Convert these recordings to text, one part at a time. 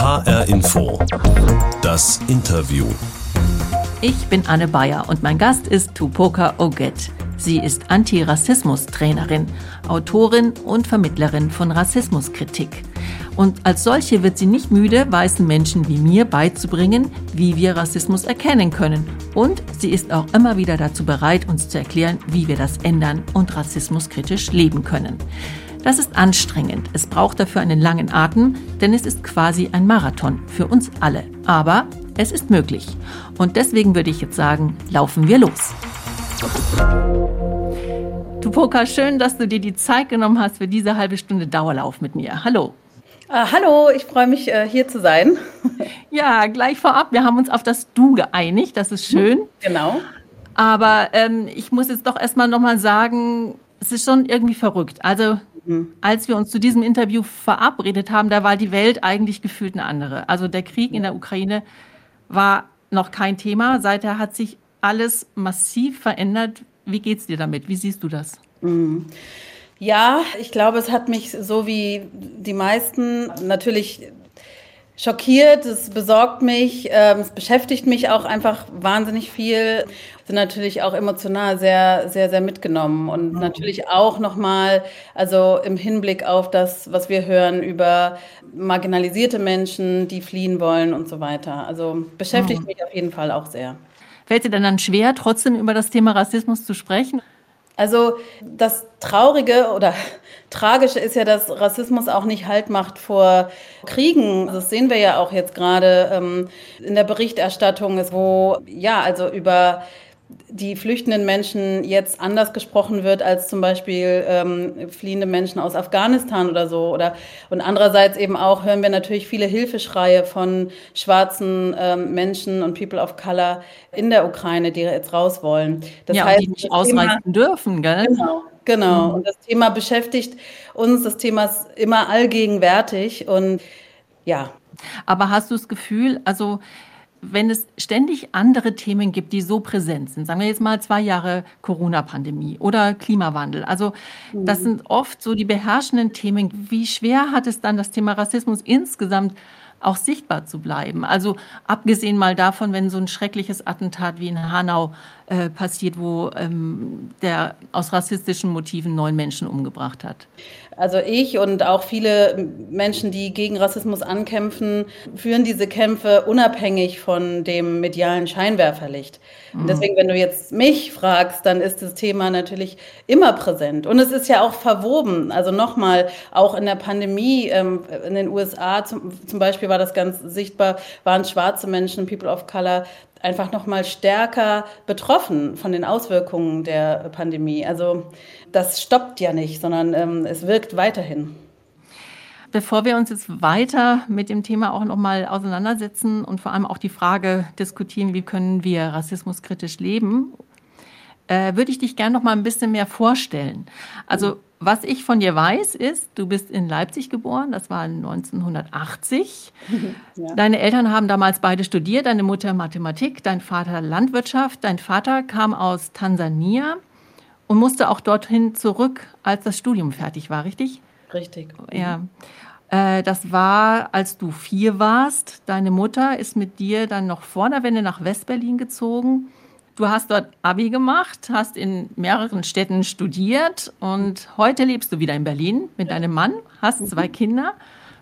HR Info. Das Interview. Ich bin Anne Bayer und mein Gast ist Tupoka Oget. Sie ist Antirassismus-Trainerin, Autorin und Vermittlerin von Rassismuskritik. Und als solche wird sie nicht müde, weißen Menschen wie mir beizubringen, wie wir Rassismus erkennen können. Und sie ist auch immer wieder dazu bereit, uns zu erklären, wie wir das ändern und rassismuskritisch leben können. Das ist anstrengend. Es braucht dafür einen langen Atem, denn es ist quasi ein Marathon für uns alle. Aber es ist möglich. Und deswegen würde ich jetzt sagen, laufen wir los. Tupoka, schön, dass du dir die Zeit genommen hast für diese halbe Stunde Dauerlauf mit mir. Hallo. Ah, hallo, ich freue mich, äh, hier zu sein. Ja, gleich vorab, wir haben uns auf das Du geeinigt, das ist schön. Genau. Aber ähm, ich muss jetzt doch erstmal nochmal sagen, es ist schon irgendwie verrückt. Also Mhm. Als wir uns zu diesem Interview verabredet haben, da war die Welt eigentlich gefühlt eine andere. Also der Krieg in der Ukraine war noch kein Thema. Seither hat sich alles massiv verändert. Wie geht's dir damit? Wie siehst du das? Mhm. Ja, ich glaube, es hat mich so wie die meisten natürlich schockiert, es besorgt mich, ähm, es beschäftigt mich auch einfach wahnsinnig viel. Sind natürlich auch emotional sehr, sehr, sehr mitgenommen und mhm. natürlich auch nochmal, also im Hinblick auf das, was wir hören über marginalisierte Menschen, die fliehen wollen und so weiter. Also beschäftigt mhm. mich auf jeden Fall auch sehr. Fällt dir denn dann schwer, trotzdem über das Thema Rassismus zu sprechen? Also das Traurige oder Tragische ist ja, dass Rassismus auch nicht Halt macht vor Kriegen. Das sehen wir ja auch jetzt gerade ähm, in der Berichterstattung, wo ja also über die flüchtenden Menschen jetzt anders gesprochen wird als zum Beispiel ähm, fliehende Menschen aus Afghanistan oder so. Oder und andererseits eben auch hören wir natürlich viele Hilfeschreie von schwarzen ähm, Menschen und People of Color in der Ukraine, die jetzt raus wollen. Das ja, heißt, die nicht ausreisen Thema, dürfen, gell? Genau. Genau. Mhm. Und das Thema beschäftigt uns. Das Thema ist immer allgegenwärtig und ja. Aber hast du das Gefühl, also wenn es ständig andere Themen gibt, die so präsent sind, sagen wir jetzt mal zwei Jahre Corona-Pandemie oder Klimawandel, also das mhm. sind oft so die beherrschenden Themen. Wie schwer hat es dann das Thema Rassismus insgesamt auch sichtbar zu bleiben. Also abgesehen mal davon, wenn so ein schreckliches Attentat wie in Hanau äh, passiert, wo ähm, der aus rassistischen Motiven neun Menschen umgebracht hat. Also ich und auch viele Menschen, die gegen Rassismus ankämpfen, führen diese Kämpfe unabhängig von dem medialen Scheinwerferlicht. Mhm. Deswegen, wenn du jetzt mich fragst, dann ist das Thema natürlich immer präsent. Und es ist ja auch verwoben. Also nochmal, auch in der Pandemie ähm, in den USA zum, zum Beispiel war das ganz sichtbar, waren schwarze Menschen, People of Color, einfach noch mal stärker betroffen von den Auswirkungen der Pandemie. Also das stoppt ja nicht, sondern ähm, es wirkt weiterhin. Bevor wir uns jetzt weiter mit dem Thema auch noch mal auseinandersetzen und vor allem auch die Frage diskutieren, wie können wir rassismuskritisch leben, äh, würde ich dich gerne noch mal ein bisschen mehr vorstellen. Also was ich von dir weiß, ist, du bist in Leipzig geboren, das war 1980. Ja. Deine Eltern haben damals beide studiert, deine Mutter Mathematik, dein Vater Landwirtschaft. Dein Vater kam aus Tansania und musste auch dorthin zurück, als das Studium fertig war, richtig? Richtig. Ja. Äh, das war, als du vier warst. Deine Mutter ist mit dir dann noch vor der Wende nach Westberlin gezogen. Du hast dort Abi gemacht, hast in mehreren Städten studiert und heute lebst du wieder in Berlin mit deinem Mann, hast zwei. Kinder.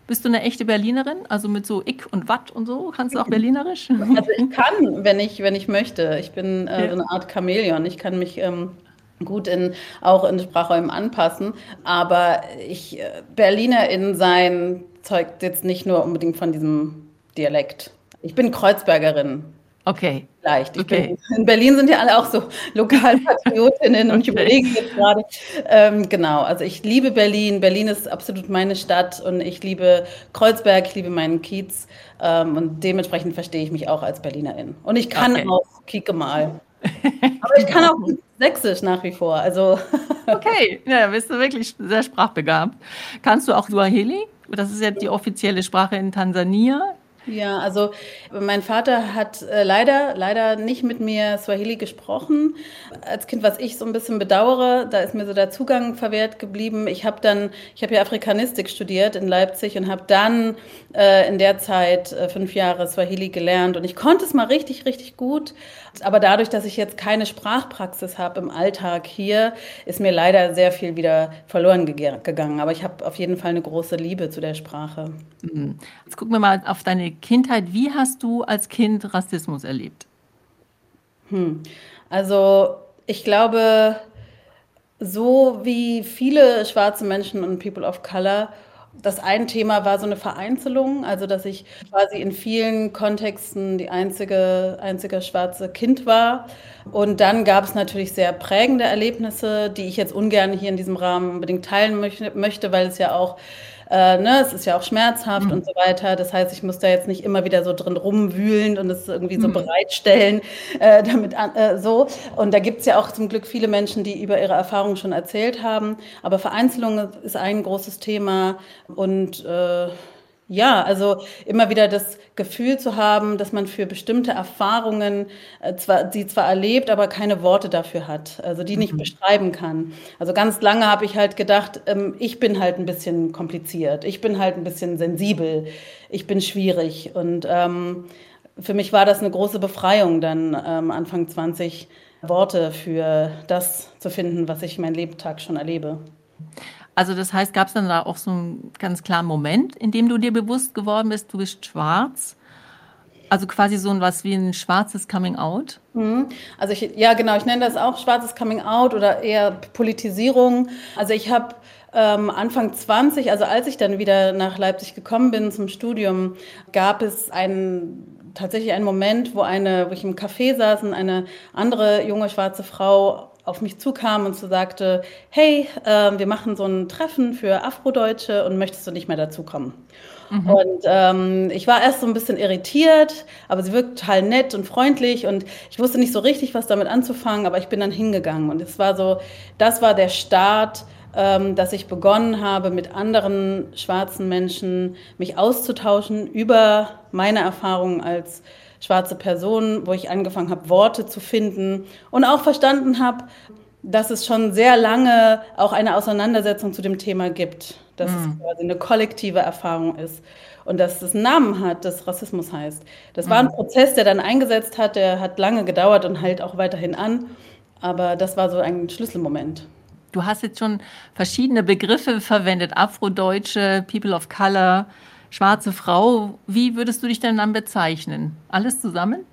Bist du eine echte Berlinerin? Also mit so Ick und Watt und so? Kannst du auch Berlinerisch? Also ich kann, wenn ich, wenn ich möchte. Ich bin äh, so eine Art Chamäleon. Ich kann mich ähm, gut in, auch in Sprachräumen anpassen. Aber ich, äh, Berlinerin sein zeugt jetzt nicht nur unbedingt von diesem Dialekt. Ich bin Kreuzbergerin. Okay. Leicht. Okay. Bin, in Berlin sind ja alle auch so Lokalpatriotinnen okay. und ich überlege jetzt gerade. Ähm, genau, also ich liebe Berlin. Berlin ist absolut meine Stadt und ich liebe Kreuzberg, ich liebe meinen Kiez ähm, und dementsprechend verstehe ich mich auch als Berlinerin. Und ich kann okay. auch Kike mal. Aber ich kann auch Sächsisch nach wie vor. Also. okay, ja, bist du wirklich sehr sprachbegabt. Kannst du auch Swahili? Das ist ja die offizielle Sprache in Tansania. Ja, also mein Vater hat äh, leider, leider nicht mit mir Swahili gesprochen. Als Kind, was ich so ein bisschen bedauere, da ist mir so der Zugang verwehrt geblieben. Ich habe dann, ich habe ja Afrikanistik studiert in Leipzig und habe dann äh, in der Zeit äh, fünf Jahre Swahili gelernt und ich konnte es mal richtig, richtig gut. Aber dadurch, dass ich jetzt keine Sprachpraxis habe im Alltag hier, ist mir leider sehr viel wieder verloren gegangen. Aber ich habe auf jeden Fall eine große Liebe zu der Sprache. Mhm. Jetzt gucken wir mal auf deine Kindheit. Wie hast du als Kind Rassismus erlebt? Hm. Also ich glaube, so wie viele schwarze Menschen und People of Color das ein Thema war so eine Vereinzelung, also dass ich quasi in vielen Kontexten die einzige, einzige schwarze Kind war. Und dann gab es natürlich sehr prägende Erlebnisse, die ich jetzt ungern hier in diesem Rahmen unbedingt teilen möchte, weil es ja auch äh, ne, es ist ja auch schmerzhaft mhm. und so weiter. Das heißt, ich muss da jetzt nicht immer wieder so drin rumwühlen und es irgendwie so mhm. bereitstellen, äh, damit äh, so. Und da gibt es ja auch zum Glück viele Menschen, die über ihre Erfahrungen schon erzählt haben. Aber Vereinzelung ist ein großes Thema und äh, ja, also immer wieder das Gefühl zu haben, dass man für bestimmte Erfahrungen äh, zwar, die zwar erlebt, aber keine Worte dafür hat, also die nicht mhm. beschreiben kann. Also ganz lange habe ich halt gedacht, ähm, ich bin halt ein bisschen kompliziert, ich bin halt ein bisschen sensibel, ich bin schwierig. Und ähm, für mich war das eine große Befreiung, dann ähm, Anfang 20 Worte für das zu finden, was ich mein Lebtag schon erlebe. Also das heißt, gab es dann da auch so einen ganz klaren Moment, in dem du dir bewusst geworden bist, du bist schwarz? Also quasi so ein was wie ein schwarzes Coming Out? Mhm. Also ich, ja genau, ich nenne das auch schwarzes Coming Out oder eher Politisierung. Also ich habe ähm, Anfang 20, also als ich dann wieder nach Leipzig gekommen bin zum Studium, gab es einen tatsächlich einen Moment, wo eine, wo ich im Café saß und eine andere junge schwarze Frau auf mich zukam und so sagte, hey, äh, wir machen so ein Treffen für Afrodeutsche und möchtest du nicht mehr dazukommen? Mhm. Und ähm, ich war erst so ein bisschen irritiert, aber sie wirkt total nett und freundlich und ich wusste nicht so richtig, was damit anzufangen, aber ich bin dann hingegangen und es war so, das war der Start, ähm, dass ich begonnen habe, mit anderen schwarzen Menschen mich auszutauschen über meine Erfahrungen als schwarze Person, wo ich angefangen habe, Worte zu finden und auch verstanden habe, dass es schon sehr lange auch eine Auseinandersetzung zu dem Thema gibt, dass mhm. es quasi eine kollektive Erfahrung ist und dass es einen Namen hat, das Rassismus heißt. Das war ein mhm. Prozess, der dann eingesetzt hat, der hat lange gedauert und hält auch weiterhin an, aber das war so ein Schlüsselmoment. Du hast jetzt schon verschiedene Begriffe verwendet, Afrodeutsche, People of Color, schwarze Frau. Wie würdest du dich denn dann bezeichnen? Alles zusammen?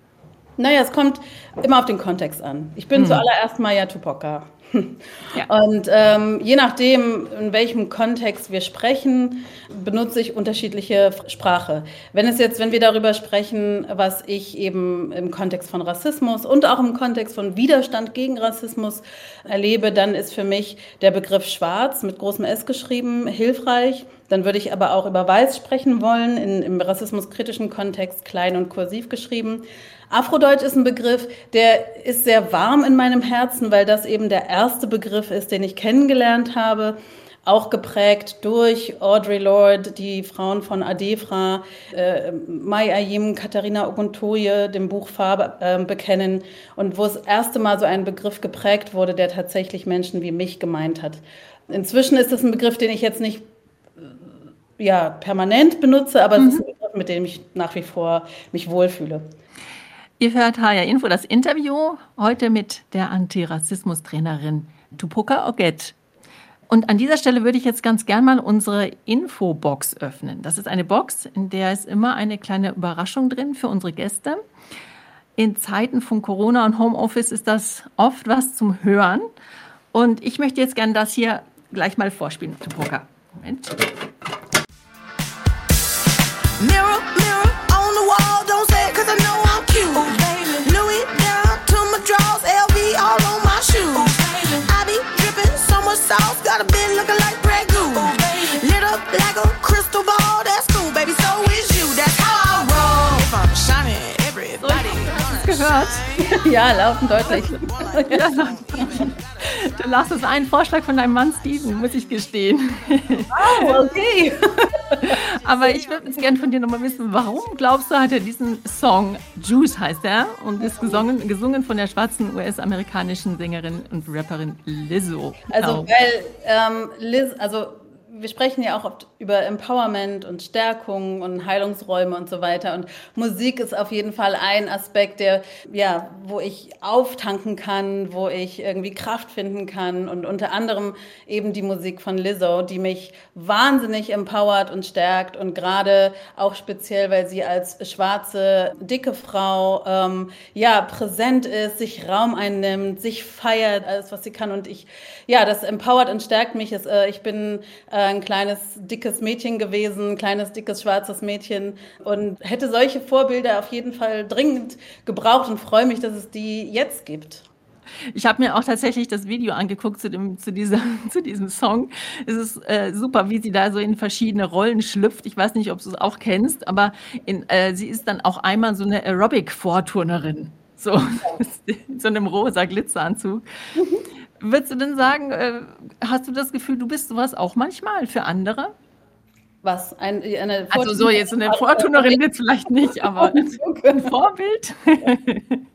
Naja, es kommt immer auf den Kontext an. Ich bin mhm. zuallererst Maya Tupoka. Ja. Und ähm, je nachdem, in welchem Kontext wir sprechen, benutze ich unterschiedliche Sprache. Wenn es jetzt, wenn wir darüber sprechen, was ich eben im Kontext von Rassismus und auch im Kontext von Widerstand gegen Rassismus erlebe, dann ist für mich der Begriff Schwarz mit großem S geschrieben hilfreich. Dann würde ich aber auch über Weiß sprechen wollen, in, im rassismuskritischen Kontext klein und kursiv geschrieben. Afrodeutsch ist ein Begriff, der ist sehr warm in meinem Herzen, weil das eben der erste Begriff ist, den ich kennengelernt habe. Auch geprägt durch Audre Lorde, die Frauen von Adefra, äh, Mai Ayim, Katharina Oguntoye, dem Buch Farbe äh, bekennen und wo es das erste Mal so ein Begriff geprägt wurde, der tatsächlich Menschen wie mich gemeint hat. Inzwischen ist es ein Begriff, den ich jetzt nicht ja, permanent benutze, aber mhm. es ist ein Begriff, mit dem ich nach wie vor mich wohlfühle. Ihr hört HR Info, das Interview heute mit der Antirassismus-Trainerin Tupoka Oget. Und an dieser Stelle würde ich jetzt ganz gern mal unsere Infobox öffnen. Das ist eine Box, in der ist immer eine kleine Überraschung drin für unsere Gäste. In Zeiten von Corona und Homeoffice ist das oft was zum Hören. Und ich möchte jetzt gern das hier gleich mal vorspielen, Tupoka. Moment. Mirror, mirror on the wall, don't a bit looking like Gehört? ja, laufen deutlich. ja, Lars, das ist ein Vorschlag von deinem Mann Steven, muss ich gestehen. Oh, okay. Aber ich würde jetzt gerne von dir nochmal wissen, warum glaubst du, hat er diesen Song, Juice heißt er, und ist gesungen, gesungen von der schwarzen US-amerikanischen Sängerin und Rapperin Lizzo. Also, weil ähm, Liz, also wir sprechen ja auch oft über Empowerment und Stärkung und Heilungsräume und so weiter. Und Musik ist auf jeden Fall ein Aspekt, der, ja, wo ich auftanken kann, wo ich irgendwie Kraft finden kann. Und unter anderem eben die Musik von Lizzo, die mich wahnsinnig empowert und stärkt. Und gerade auch speziell, weil sie als schwarze, dicke Frau, ähm, ja, präsent ist, sich Raum einnimmt, sich feiert, alles, was sie kann. Und ich, ja, das empowert und stärkt mich. Äh, ich bin, äh, ein kleines, dickes Mädchen gewesen, ein kleines, dickes, schwarzes Mädchen und hätte solche Vorbilder auf jeden Fall dringend gebraucht und freue mich, dass es die jetzt gibt. Ich habe mir auch tatsächlich das Video angeguckt zu, dem, zu, dieser, zu diesem Song. Es ist äh, super, wie sie da so in verschiedene Rollen schlüpft. Ich weiß nicht, ob du es auch kennst, aber in, äh, sie ist dann auch einmal so eine Aerobic-Vorturnerin. So, in so einem rosa Glitzeranzug. Würdest du denn sagen, äh, hast du das Gefühl, du bist sowas auch manchmal für andere? Was? Ein, eine also so jetzt eine Vortunerin jetzt vielleicht nicht, aber ein Vorbild?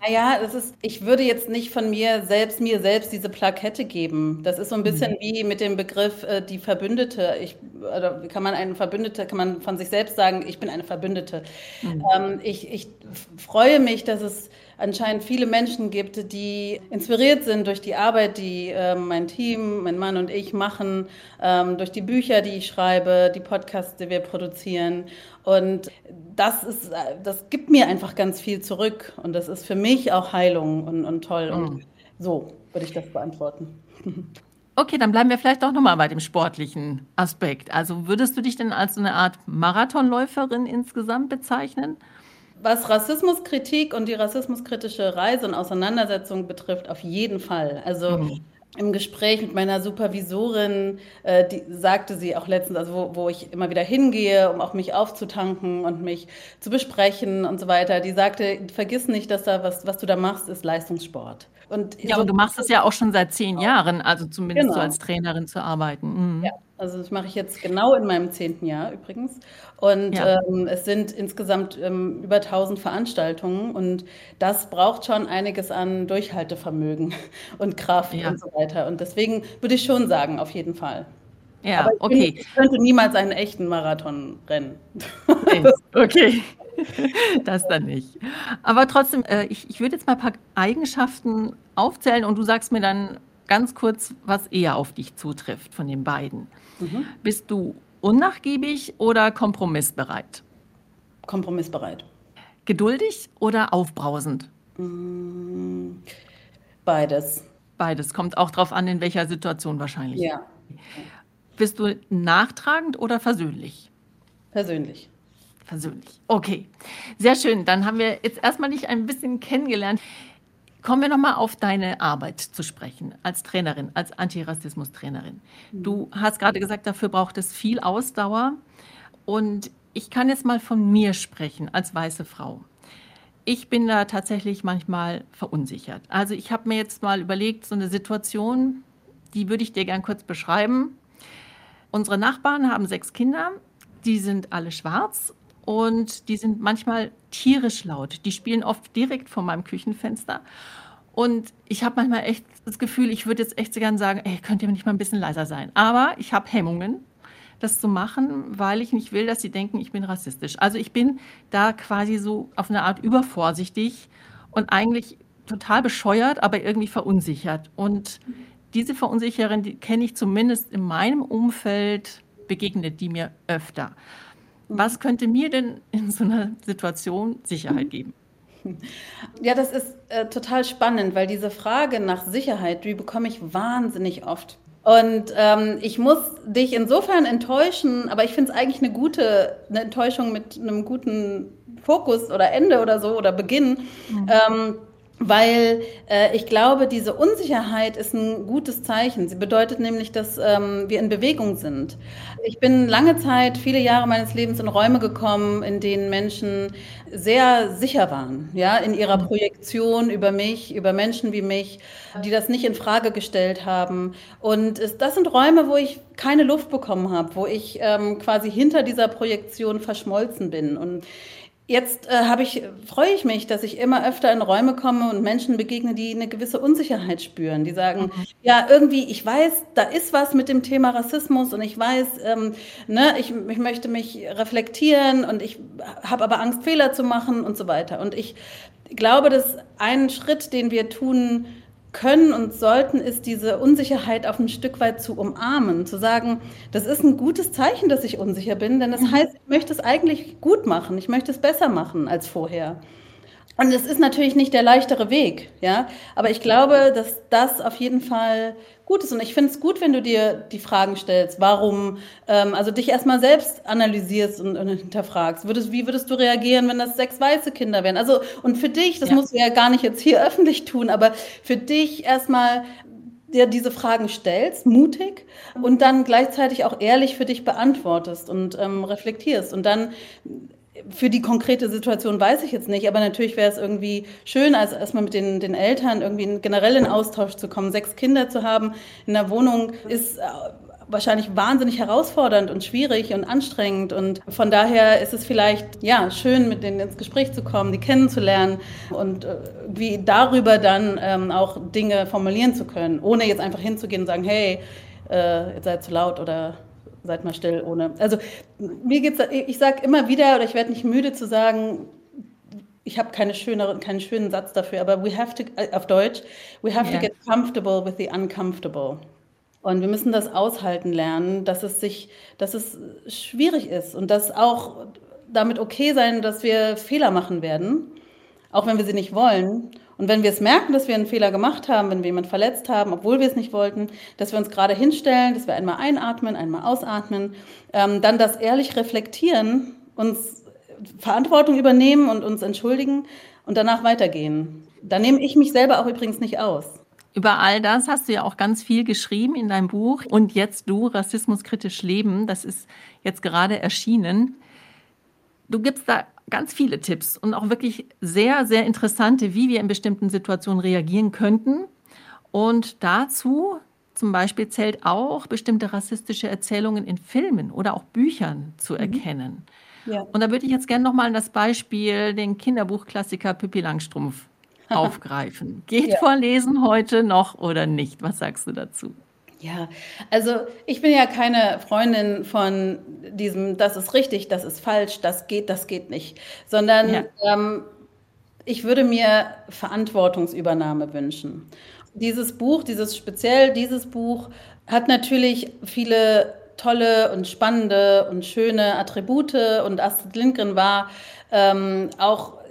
Naja, das ist, ich würde jetzt nicht von mir selbst, mir selbst diese Plakette geben. Das ist so ein bisschen mhm. wie mit dem Begriff äh, die Verbündete. Ich, oder kann man einen Verbündete, kann man von sich selbst sagen, ich bin eine Verbündete. Mhm. Ähm, ich, ich freue mich, dass es anscheinend viele Menschen gibt, die inspiriert sind durch die Arbeit, die äh, mein Team, mein Mann und ich machen, ähm, durch die Bücher, die ich schreibe, die Podcasts, die wir produzieren. Und das ist, das gibt mir einfach ganz viel zurück. Und das ist für mich auch Heilung und, und toll. Mhm. Und so würde ich das beantworten. Okay, dann bleiben wir vielleicht auch nochmal bei dem sportlichen Aspekt. Also würdest du dich denn als so eine Art Marathonläuferin insgesamt bezeichnen? Was Rassismuskritik und die rassismuskritische Reise und Auseinandersetzung betrifft, auf jeden Fall. Also mhm. im Gespräch mit meiner Supervisorin, äh, die sagte sie auch letztens, also wo, wo ich immer wieder hingehe, um auch mich aufzutanken und mich zu besprechen und so weiter, die sagte, vergiss nicht, dass da was, was du da machst, ist Leistungssport. Und ja, so, und du machst es ja auch schon seit zehn Jahren, also zumindest genau. so als Trainerin zu arbeiten. Mhm. Ja. Also das mache ich jetzt genau in meinem zehnten Jahr übrigens. Und ja. ähm, es sind insgesamt ähm, über 1000 Veranstaltungen und das braucht schon einiges an Durchhaltevermögen und Kraft ja. und so weiter. Und deswegen würde ich schon sagen, auf jeden Fall. Ja, Aber ich okay. Bin, ich könnte niemals einen echten Marathon rennen. Okay. okay. Das dann nicht. Aber trotzdem, äh, ich, ich würde jetzt mal ein paar Eigenschaften aufzählen und du sagst mir dann ganz kurz, was eher auf dich zutrifft von den beiden. Mhm. Bist du unnachgiebig oder kompromissbereit? Kompromissbereit. Geduldig oder aufbrausend? Mm, beides. Beides. Kommt auch darauf an, in welcher Situation wahrscheinlich. Ja. Bist du nachtragend oder versöhnlich? Persönlich. Versöhnlich. Okay. Sehr schön. Dann haben wir jetzt erstmal dich ein bisschen kennengelernt. Kommen wir nochmal auf deine Arbeit zu sprechen, als Trainerin, als Antirassismus-Trainerin. Du hast gerade gesagt, dafür braucht es viel Ausdauer. Und ich kann jetzt mal von mir sprechen, als weiße Frau. Ich bin da tatsächlich manchmal verunsichert. Also ich habe mir jetzt mal überlegt, so eine Situation, die würde ich dir gern kurz beschreiben. Unsere Nachbarn haben sechs Kinder, die sind alle schwarz und die sind manchmal tierisch laut. Die spielen oft direkt vor meinem Küchenfenster. Und ich habe manchmal echt das Gefühl, ich würde jetzt echt so gern sagen, ey, könnt ihr nicht mal ein bisschen leiser sein? Aber ich habe Hemmungen, das zu machen, weil ich nicht will, dass sie denken, ich bin rassistisch. Also ich bin da quasi so auf eine Art übervorsichtig und eigentlich total bescheuert, aber irgendwie verunsichert. Und diese Verunsicherin, die kenne ich zumindest in meinem Umfeld, begegnet die mir öfter. Was könnte mir denn in so einer Situation Sicherheit geben? Ja, das ist äh, total spannend, weil diese Frage nach Sicherheit, die bekomme ich wahnsinnig oft. Und ähm, ich muss dich insofern enttäuschen, aber ich finde es eigentlich eine gute, eine Enttäuschung mit einem guten Fokus oder Ende oder so oder Beginn. Mhm. Ähm, weil äh, ich glaube, diese Unsicherheit ist ein gutes Zeichen. Sie bedeutet nämlich, dass ähm, wir in Bewegung sind. Ich bin lange Zeit, viele Jahre meines Lebens in Räume gekommen, in denen Menschen sehr sicher waren, ja, in ihrer mhm. Projektion über mich, über Menschen wie mich, die das nicht in Frage gestellt haben. Und es, das sind Räume, wo ich keine Luft bekommen habe, wo ich ähm, quasi hinter dieser Projektion verschmolzen bin. Und Jetzt äh, habe ich, freue ich mich, dass ich immer öfter in Räume komme und Menschen begegne, die eine gewisse Unsicherheit spüren. Die sagen, mhm. ja, irgendwie, ich weiß, da ist was mit dem Thema Rassismus und ich weiß, ähm, ne, ich, ich möchte mich reflektieren und ich habe aber Angst, Fehler zu machen und so weiter. Und ich glaube, dass ein Schritt, den wir tun können und sollten, ist diese Unsicherheit auf ein Stück weit zu umarmen, zu sagen, das ist ein gutes Zeichen, dass ich unsicher bin, denn das mhm. heißt, ich möchte es eigentlich gut machen, ich möchte es besser machen als vorher. Und es ist natürlich nicht der leichtere Weg, ja, aber ich glaube, dass das auf jeden Fall gut ist. Und ich finde es gut, wenn du dir die Fragen stellst, warum, ähm, also dich erstmal selbst analysierst und, und hinterfragst. Würdest, wie würdest du reagieren, wenn das sechs weiße Kinder wären? Also, und für dich, das ja. musst du ja gar nicht jetzt hier öffentlich tun, aber für dich erstmal dir diese Fragen stellst, mutig und dann gleichzeitig auch ehrlich für dich beantwortest und ähm, reflektierst und dann für die konkrete Situation weiß ich jetzt nicht, aber natürlich wäre es irgendwie schön, als erstmal mit den, den Eltern irgendwie generell in Austausch zu kommen. Sechs Kinder zu haben in der Wohnung ist äh, wahrscheinlich wahnsinnig herausfordernd und schwierig und anstrengend. Und von daher ist es vielleicht ja schön, mit denen ins Gespräch zu kommen, die kennenzulernen und äh, wie darüber dann ähm, auch Dinge formulieren zu können, ohne jetzt einfach hinzugehen und sagen, hey, äh, ihr seid zu laut oder seid mal still ohne. Also mir geht's, ich sage immer wieder, oder ich werde nicht müde zu sagen, ich habe keine schönere, keinen schönen Satz dafür, aber we have to, äh, auf Deutsch, we have yeah. to get comfortable with the uncomfortable. Und wir müssen das aushalten lernen, dass es sich, dass es schwierig ist und dass auch damit okay sein, dass wir Fehler machen werden, auch wenn wir sie nicht wollen. Und wenn wir es merken, dass wir einen Fehler gemacht haben, wenn wir jemanden verletzt haben, obwohl wir es nicht wollten, dass wir uns gerade hinstellen, dass wir einmal einatmen, einmal ausatmen, ähm, dann das ehrlich reflektieren, uns Verantwortung übernehmen und uns entschuldigen und danach weitergehen. Da nehme ich mich selber auch übrigens nicht aus. Über all das hast du ja auch ganz viel geschrieben in deinem Buch. Und jetzt du, Rassismuskritisch Leben, das ist jetzt gerade erschienen. Du gibst da ganz viele Tipps und auch wirklich sehr, sehr interessante, wie wir in bestimmten Situationen reagieren könnten. Und dazu zum Beispiel zählt auch, bestimmte rassistische Erzählungen in Filmen oder auch Büchern zu mhm. erkennen. Ja. Und da würde ich jetzt gerne nochmal das Beispiel, den Kinderbuchklassiker Pippi Langstrumpf aufgreifen. Geht ja. Vorlesen heute noch oder nicht? Was sagst du dazu? Ja, also ich bin ja keine Freundin von diesem, das ist richtig, das ist falsch, das geht, das geht nicht, sondern ja. ähm, ich würde mir Verantwortungsübernahme wünschen. Dieses Buch, dieses speziell dieses Buch hat natürlich viele tolle und spannende und schöne Attribute und Astrid Lindgren war ähm, auch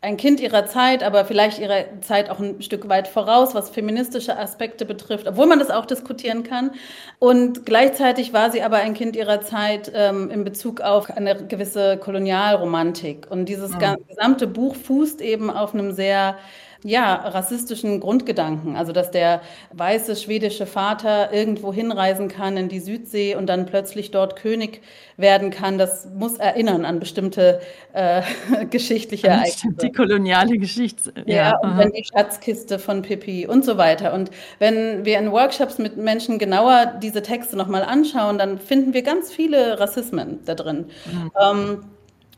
ein Kind ihrer Zeit, aber vielleicht ihrer Zeit auch ein Stück weit voraus, was feministische Aspekte betrifft, obwohl man das auch diskutieren kann. Und gleichzeitig war sie aber ein Kind ihrer Zeit ähm, in Bezug auf eine gewisse Kolonialromantik. Und dieses mhm. gesamte Buch fußt eben auf einem sehr ja, rassistischen Grundgedanken. Also, dass der weiße schwedische Vater irgendwo hinreisen kann in die Südsee und dann plötzlich dort König werden kann, das muss erinnern an bestimmte äh, geschichtliche Ereignisse. Die koloniale Geschichte. Ja, ja und dann die Schatzkiste von Pippi und so weiter. Und wenn wir in Workshops mit Menschen genauer diese Texte nochmal anschauen, dann finden wir ganz viele Rassismen da drin. Mhm. Ähm,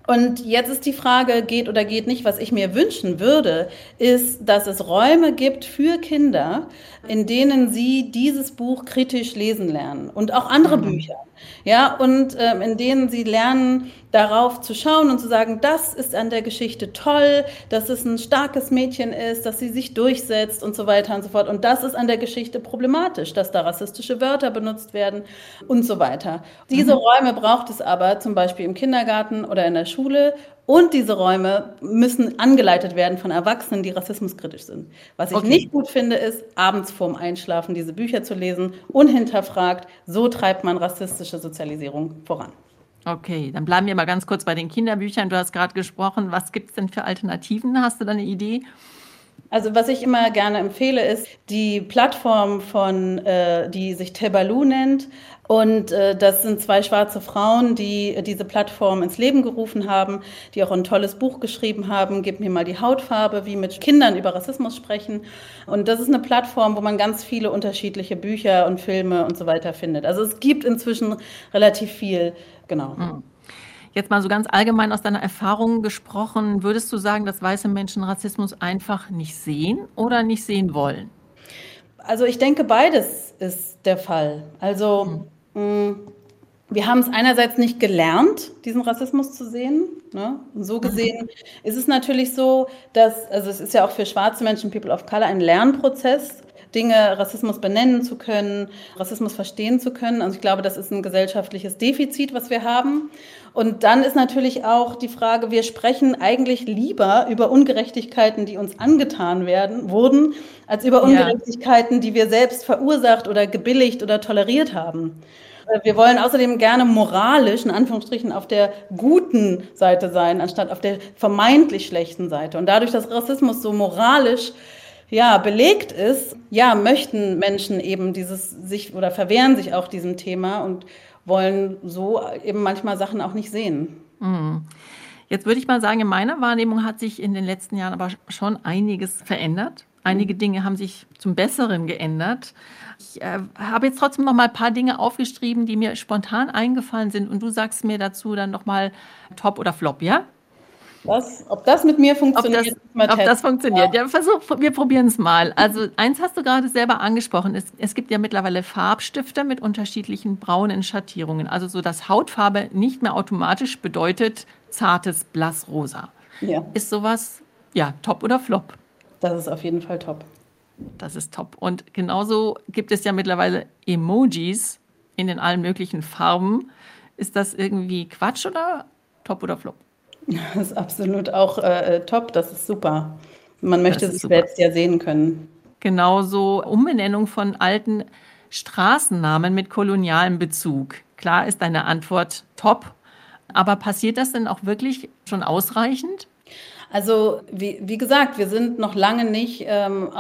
und jetzt ist die Frage, geht oder geht nicht. Was ich mir wünschen würde, ist, dass es Räume gibt für Kinder, in denen sie dieses Buch kritisch lesen lernen und auch andere mhm. Bücher. Ja, und ähm, in denen sie lernen, darauf zu schauen und zu sagen, das ist an der Geschichte toll, dass es ein starkes Mädchen ist, dass sie sich durchsetzt und so weiter und so fort. Und das ist an der Geschichte problematisch, dass da rassistische Wörter benutzt werden und so weiter. Diese mhm. Räume braucht es aber zum Beispiel im Kindergarten oder in der Schule und diese Räume müssen angeleitet werden von Erwachsenen, die rassismuskritisch sind. Was ich okay. nicht gut finde, ist, abends vorm Einschlafen diese Bücher zu lesen, unhinterfragt. So treibt man rassistische Sozialisierung voran. Okay, dann bleiben wir mal ganz kurz bei den Kinderbüchern. Du hast gerade gesprochen. Was gibt es denn für Alternativen? Hast du da eine Idee? Also was ich immer gerne empfehle, ist die Plattform von, äh, die sich Tebalu nennt. Und äh, das sind zwei schwarze Frauen, die äh, diese Plattform ins Leben gerufen haben, die auch ein tolles Buch geschrieben haben, Gib mir mal die Hautfarbe, wie mit Kindern über Rassismus sprechen. Und das ist eine Plattform, wo man ganz viele unterschiedliche Bücher und Filme und so weiter findet. Also es gibt inzwischen relativ viel, genau. Mhm. Jetzt mal so ganz allgemein aus deiner Erfahrung gesprochen, würdest du sagen, dass weiße Menschen Rassismus einfach nicht sehen oder nicht sehen wollen? Also ich denke, beides ist der Fall. Also mhm. wir haben es einerseits nicht gelernt, diesen Rassismus zu sehen. Ne? Und so gesehen mhm. ist es natürlich so, dass, also es ist ja auch für schwarze Menschen, People of Color, ein Lernprozess. Dinge, Rassismus benennen zu können, Rassismus verstehen zu können. Also ich glaube, das ist ein gesellschaftliches Defizit, was wir haben. Und dann ist natürlich auch die Frage, wir sprechen eigentlich lieber über Ungerechtigkeiten, die uns angetan werden, wurden, als über Ungerechtigkeiten, ja. die wir selbst verursacht oder gebilligt oder toleriert haben. Wir wollen außerdem gerne moralisch, in Anführungsstrichen, auf der guten Seite sein, anstatt auf der vermeintlich schlechten Seite. Und dadurch, dass Rassismus so moralisch ja, belegt ist, ja, möchten Menschen eben dieses sich oder verwehren sich auch diesem Thema und wollen so eben manchmal Sachen auch nicht sehen. Mhm. Jetzt würde ich mal sagen, in meiner Wahrnehmung hat sich in den letzten Jahren aber schon einiges verändert. Einige mhm. Dinge haben sich zum Besseren geändert. Ich äh, habe jetzt trotzdem noch mal ein paar Dinge aufgeschrieben, die mir spontan eingefallen sind. Und du sagst mir dazu dann noch mal Top oder Flop, ja? Was? Ob das mit mir funktioniert? Ob das, ob das funktioniert. Ja, versuch, wir probieren es mal. Also eins hast du gerade selber angesprochen. Es, es gibt ja mittlerweile Farbstifte mit unterschiedlichen braunen Schattierungen. Also so, dass Hautfarbe nicht mehr automatisch bedeutet zartes Blassrosa. Ja. Ist sowas, ja, top oder flop? Das ist auf jeden Fall top. Das ist top. Und genauso gibt es ja mittlerweile Emojis in den allen möglichen Farben. Ist das irgendwie Quatsch oder top oder flop? Das ist absolut auch äh, äh, top, das ist super. Man möchte sich super. selbst ja sehen können. Genauso Umbenennung von alten Straßennamen mit kolonialem Bezug. Klar ist deine Antwort top, aber passiert das denn auch wirklich schon ausreichend? Also wie, wie gesagt, wir sind noch lange nicht ähm,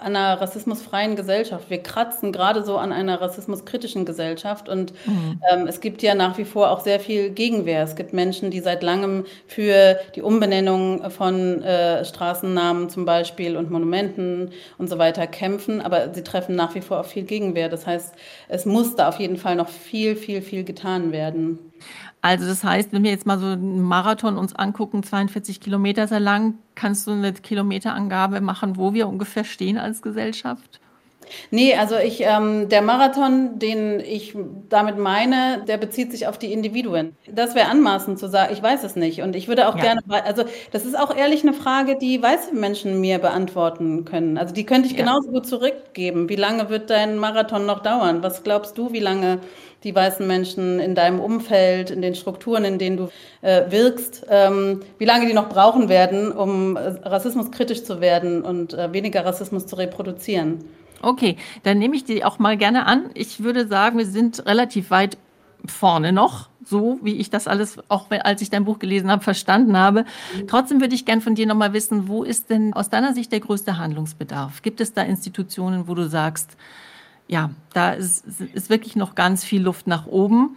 einer rassismusfreien Gesellschaft. Wir kratzen gerade so an einer rassismuskritischen Gesellschaft und mhm. ähm, es gibt ja nach wie vor auch sehr viel Gegenwehr. Es gibt Menschen, die seit langem für die Umbenennung von äh, Straßennamen zum Beispiel und Monumenten und so weiter kämpfen, aber sie treffen nach wie vor auf viel Gegenwehr. Das heißt, es muss da auf jeden Fall noch viel, viel, viel getan werden. Also das heißt, wenn wir jetzt mal so einen Marathon uns angucken, 42 Kilometer sehr lang, kannst du eine Kilometerangabe machen, wo wir ungefähr stehen als Gesellschaft? Nee, also ich, ähm, der Marathon, den ich damit meine, der bezieht sich auf die Individuen. Das wäre anmaßend zu sagen, ich weiß es nicht. Und ich würde auch ja. gerne, also das ist auch ehrlich eine Frage, die weiße Menschen mir beantworten können. Also die könnte ich ja. genauso gut zurückgeben. Wie lange wird dein Marathon noch dauern? Was glaubst du, wie lange die weißen Menschen in deinem Umfeld, in den Strukturen, in denen du äh, wirkst, ähm, wie lange die noch brauchen werden, um äh, rassismuskritisch zu werden und äh, weniger Rassismus zu reproduzieren? Okay, dann nehme ich die auch mal gerne an. Ich würde sagen, wir sind relativ weit vorne noch, so wie ich das alles, auch als ich dein Buch gelesen habe, verstanden habe. Trotzdem würde ich gern von dir nochmal wissen, wo ist denn aus deiner Sicht der größte Handlungsbedarf? Gibt es da Institutionen, wo du sagst, ja, da ist, ist wirklich noch ganz viel Luft nach oben?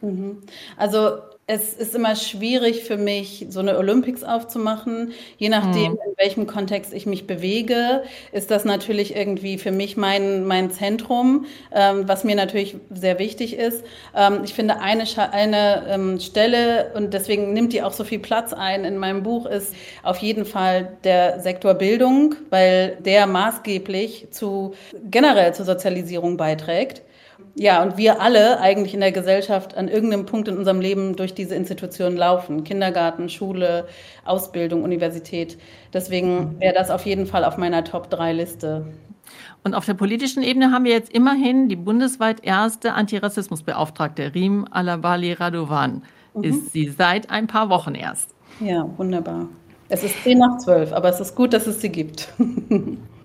Mhm. Also es ist immer schwierig für mich, so eine Olympics aufzumachen. Je nachdem, mhm. in welchem Kontext ich mich bewege, ist das natürlich irgendwie für mich mein, mein Zentrum, ähm, was mir natürlich sehr wichtig ist. Ähm, ich finde, eine, eine ähm, Stelle, und deswegen nimmt die auch so viel Platz ein in meinem Buch, ist auf jeden Fall der Sektor Bildung, weil der maßgeblich zu generell zur Sozialisierung beiträgt. Ja, und wir alle eigentlich in der Gesellschaft an irgendeinem Punkt in unserem Leben durch diese Institutionen laufen. Kindergarten, Schule, Ausbildung, Universität. Deswegen wäre das auf jeden Fall auf meiner Top-3-Liste. Und auf der politischen Ebene haben wir jetzt immerhin die bundesweit erste Antirassismusbeauftragte, Rim Alabali Radovan. Mhm. Ist sie seit ein paar Wochen erst. Ja, wunderbar. Es ist 10 nach 12, aber es ist gut, dass es sie gibt.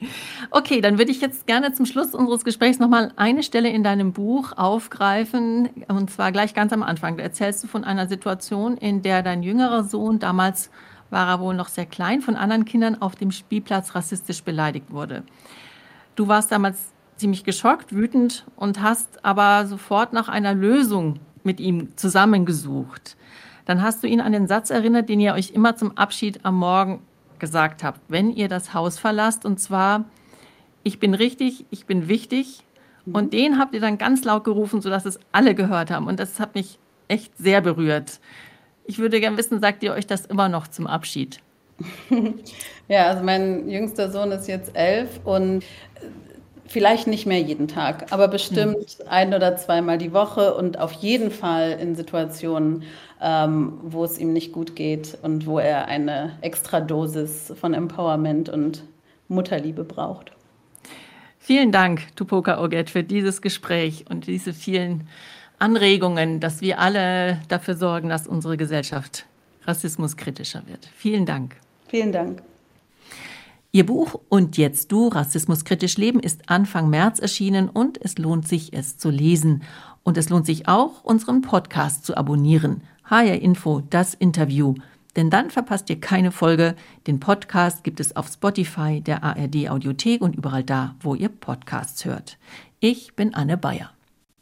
okay, dann würde ich jetzt gerne zum Schluss unseres Gesprächs nochmal eine Stelle in deinem Buch aufgreifen, und zwar gleich ganz am Anfang. Da erzählst du von einer Situation, in der dein jüngerer Sohn damals war er wohl noch sehr klein, von anderen Kindern auf dem Spielplatz rassistisch beleidigt wurde. Du warst damals ziemlich geschockt, wütend und hast aber sofort nach einer Lösung mit ihm zusammengesucht. Dann hast du ihn an den Satz erinnert, den ihr euch immer zum Abschied am Morgen gesagt habt, wenn ihr das Haus verlasst, und zwar, ich bin richtig, ich bin wichtig. Und den habt ihr dann ganz laut gerufen, sodass es alle gehört haben. Und das hat mich echt sehr berührt. Ich würde gerne wissen, sagt ihr euch das immer noch zum Abschied? Ja, also mein jüngster Sohn ist jetzt elf und vielleicht nicht mehr jeden Tag, aber bestimmt mhm. ein oder zweimal die Woche und auf jeden Fall in Situationen, ähm, wo es ihm nicht gut geht und wo er eine extra Dosis von Empowerment und Mutterliebe braucht. Vielen Dank, Tupoka Oget, für dieses Gespräch und diese vielen Anregungen, dass wir alle dafür sorgen, dass unsere Gesellschaft rassismuskritischer wird. Vielen Dank. Vielen Dank. Ihr Buch Und jetzt du, Rassismuskritisch Leben ist Anfang März erschienen und es lohnt sich, es zu lesen. Und es lohnt sich auch, unseren Podcast zu abonnieren. HR Info, das Interview. Denn dann verpasst ihr keine Folge. Den Podcast gibt es auf Spotify, der ARD Audiothek und überall da, wo ihr Podcasts hört. Ich bin Anne Bayer.